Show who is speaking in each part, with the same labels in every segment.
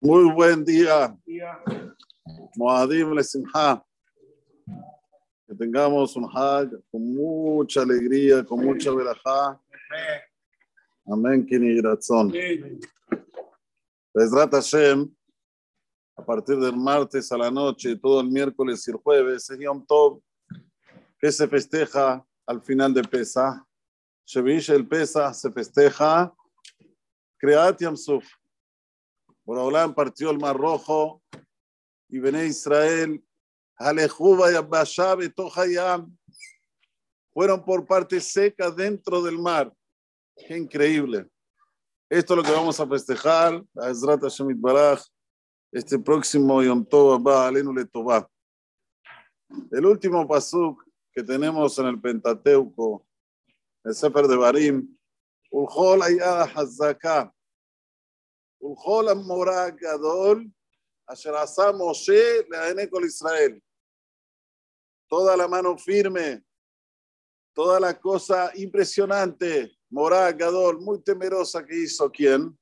Speaker 1: Muy buen día. Moadim Lesimha. Que tengamos un Hag con mucha alegría, con mucha verajá. Amén, Kini Gratzón. Bezrat Hashem, a partir del martes a la noche, todo el miércoles y el jueves, es Yom Tov, que se festeja al final de Pesach. Shevish el Pesach se festeja Creat Yam Suf. Boraholam partió el Mar Rojo y Bené Israel, Alejuba y Abbashab y fueron por parte seca dentro del mar. Qué increíble. Esto es lo que vamos a festejar, a Ezrat Hashem Baraj, este próximo Yom Tov Abba, Alenu. El último pasuk que tenemos en el Pentateuco, el Sefer de Barim, Ulhol Hazaka, Toda la mano firme, toda la cosa impresionante, Morá Gadol, muy temerosa que hizo quién?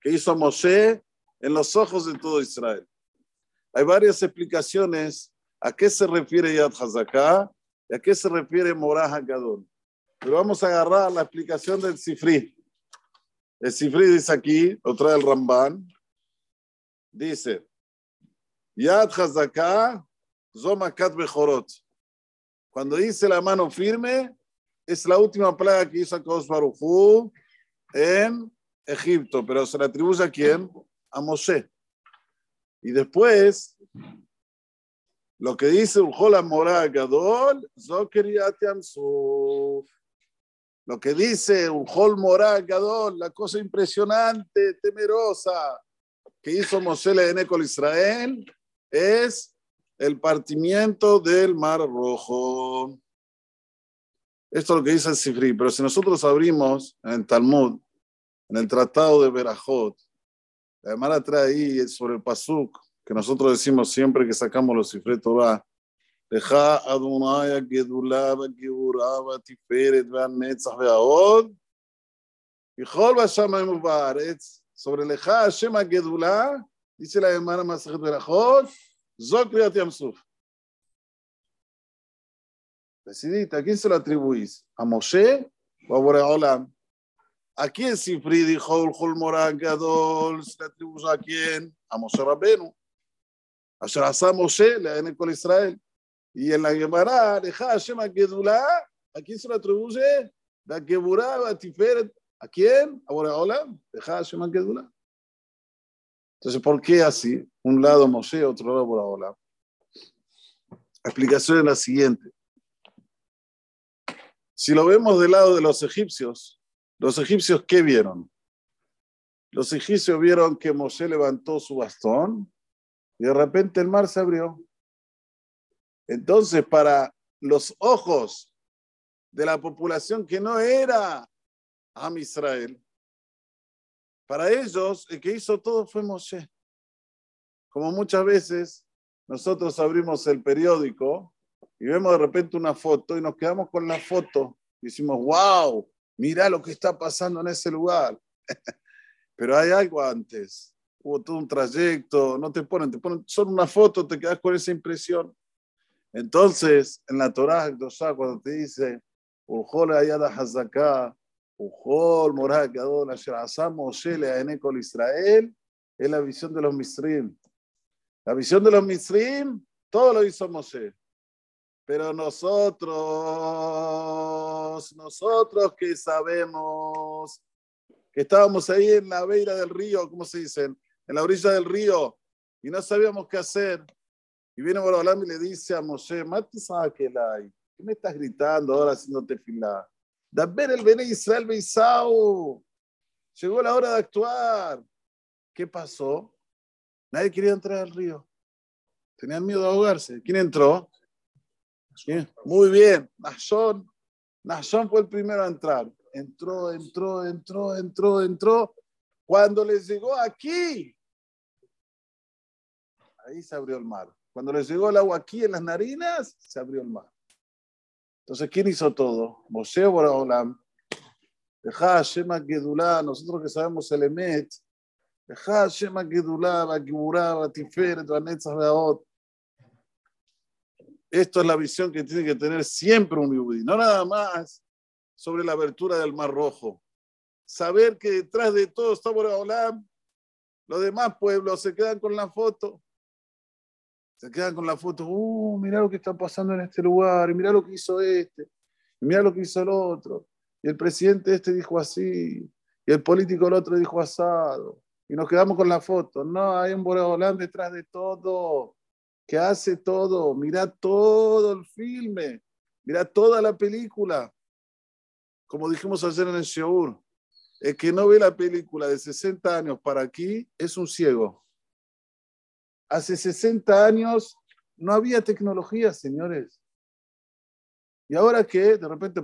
Speaker 1: Que hizo Moshe en los ojos de todo Israel. Hay varias explicaciones a qué se refiere Yad Hazaká y a qué se refiere Morá Gadol. Pero vamos a agarrar la explicación del Sifri. El Sifri dice aquí, lo trae el Ramban, dice, Yad Hazaká, Zomakat Bechorot. Cuando dice la mano firme, es la última plaga que hizo Akadosh Barujú en Egipto, pero se le atribuye a quién? A Moshe. Y después, lo que dice Ujola Morá Gadol, Lo que dice Ujol Morá Gadol, la cosa impresionante, temerosa que hizo Moshe en Ecol Israel, es el partimiento del Mar Rojo. Esto es lo que dice el Sifri, pero si nosotros abrimos en el Talmud, en el Tratado de Berajot, la trae ahí sobre el Pasuk, que nosotros decimos siempre que sacamos los Sifri Torah, Deja Adonai Gedulá, Geburá, Tiferet, Netzach, Veaod, y Jol Bashamayim Baaretz, sobre Leja Hashem Gedulá, dice la hermana Masachet Berajot, Zok Kriat Yamsuf. Decidite, ¿a quién se lo atribuís? ¿A Moshe o a Boreolam? ¿A quién Sifri dijo el Holmorán Gadol? ¿Se le atribuye a quién? A Moshe Rabenu. A Sharasa Moshe, le en el Israel. Y en la Gemara, deja Hashem a Gedulá, ¿a quién se lo atribuye? La Geburá, a Tiferet. ¿A quién? A Boreolam. Deja Hashem a Gedulá. Entonces, ¿por qué así? Un lado Moshe, otro lado Boreolam. La explicación es la siguiente. Si lo vemos del lado de los egipcios, los egipcios, ¿qué vieron? Los egipcios vieron que Moshe levantó su bastón y de repente el mar se abrió. Entonces, para los ojos de la población que no era Am Israel, para ellos el que hizo todo fue Moshe. Como muchas veces nosotros abrimos el periódico y vemos de repente una foto y nos quedamos con la foto y decimos, wow, mira lo que está pasando en ese lugar. Pero hay algo antes, hubo todo un trayecto, no te ponen, te ponen solo una foto, te quedas con esa impresión. Entonces, en la Torah, cuando te dice, Ujol ayada hazaká, Ujol morah gadol asher asa Moshe le'aene kol Israel, es la visión de los Misrim. La visión de los Misrim, todo lo hizo Moshe. Pero nosotros, nosotros que sabemos que estábamos ahí en la beira del río, ¿cómo se dice? En la orilla del río, y no sabíamos qué hacer. Y viene Borolam y le dice a Moshe, ¿qué me estás gritando ahora haciéndote filar? ver el Bene Israel Beisau. Llegó la hora de actuar. ¿Qué pasó? Nadie quería entrar al río. Tenían miedo de ahogarse. ¿Quién entró? Muy bien, Nashon. Nashon fue el primero a entrar. Entró, entró, entró, entró, entró. Cuando les llegó aquí, ahí se abrió el mar. Cuando les llegó el agua aquí en las narinas, se abrió el mar. Entonces, ¿quién hizo todo? Moshe Boraholam. Deja Shema Gedulá, nosotros que sabemos el Emet, Esto es la visión que tiene que tener siempre un yudí, no nada más sobre la abertura del Mar Rojo. Saber que detrás de todo está Boreolam, los demás pueblos se quedan con la foto. Se quedan con la foto, uh, mira lo que está pasando en este lugar, y mira lo que hizo este, y mira lo que hizo el otro. Y el presidente este dijo así, y el político el otro dijo asado. Y nos quedamos con la foto. No, hay un Boreolán detrás de todo, que hace todo. Mira todo el filme, mira toda la película. Como dijimos ayer en el show, el que no ve la película de 60 años para aquí es un ciego. Hace 60 años no había tecnología, señores. Y ahora que de repente,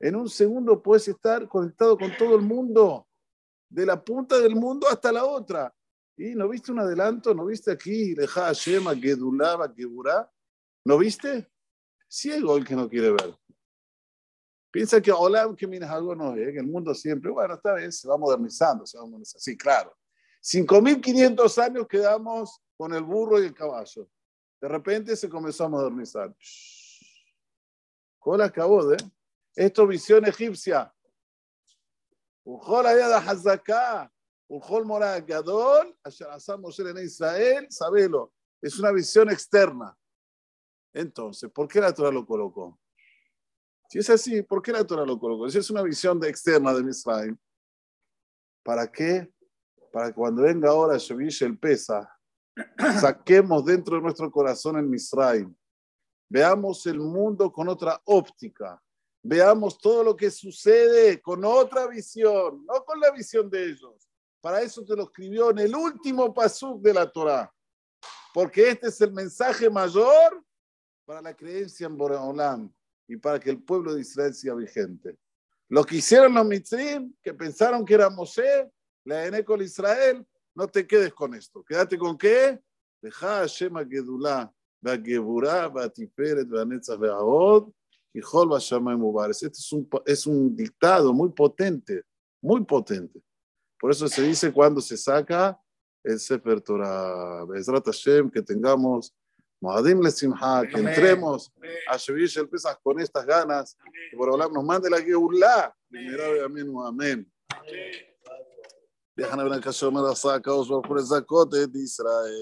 Speaker 1: en un segundo puedes estar conectado con todo el mundo, de la punta del mundo hasta la otra. ¿Y no viste un adelanto? ¿No viste aquí? Leja Shema, Gedulaba, Geburá. ¿No viste? Ciego el que no quiere ver. Piensa que hola, que miras algo no es, que el mundo siempre, bueno, esta vez se va modernizando, se va modernizando. Sí, claro. 5.500 años quedamos con el burro y el caballo. De repente se comenzó a modernizar. ¿Cómo acabó de? Esto visión egipcia. Ujol Ayada Hazaká, Ujol Morah Gadol, en Israel, sabelo. Es una visión externa. Entonces, ¿por qué la Torah lo colocó? Si es así, ¿por qué la Torah lo colocó? Si es una visión externa de Israel, ¿para qué? Para cuando venga ahora Shevish el Pesa, saquemos dentro de nuestro corazón el Israel. Veamos el mundo con otra óptica veamos todo lo que sucede con otra visión, no con la visión de ellos. Para eso te lo escribió en el último pasuk de la Torá, porque este es el mensaje mayor para la creencia en Boreolam y para que el pueblo de Israel sea vigente. Lo que hicieron los mitzrim, que pensaron que era Moshe, la ené con Israel, no te quedes con esto. Quédate con qué? Deja Hashem a Gedulá, Geburá, Batiferet, Banetzah, Beahod, y Este es un, es un dictado muy potente, muy potente. Por eso se dice cuando se saca el Sefer Torah. Bezrat Hashem, que tengamos Moadim Simha, que entremos a Shevish el Pesach con estas ganas, que por hablar nos mande la Geulah. Amén, amén. Déjame ver el caso de Marasaka, os por el Zacote de Israel.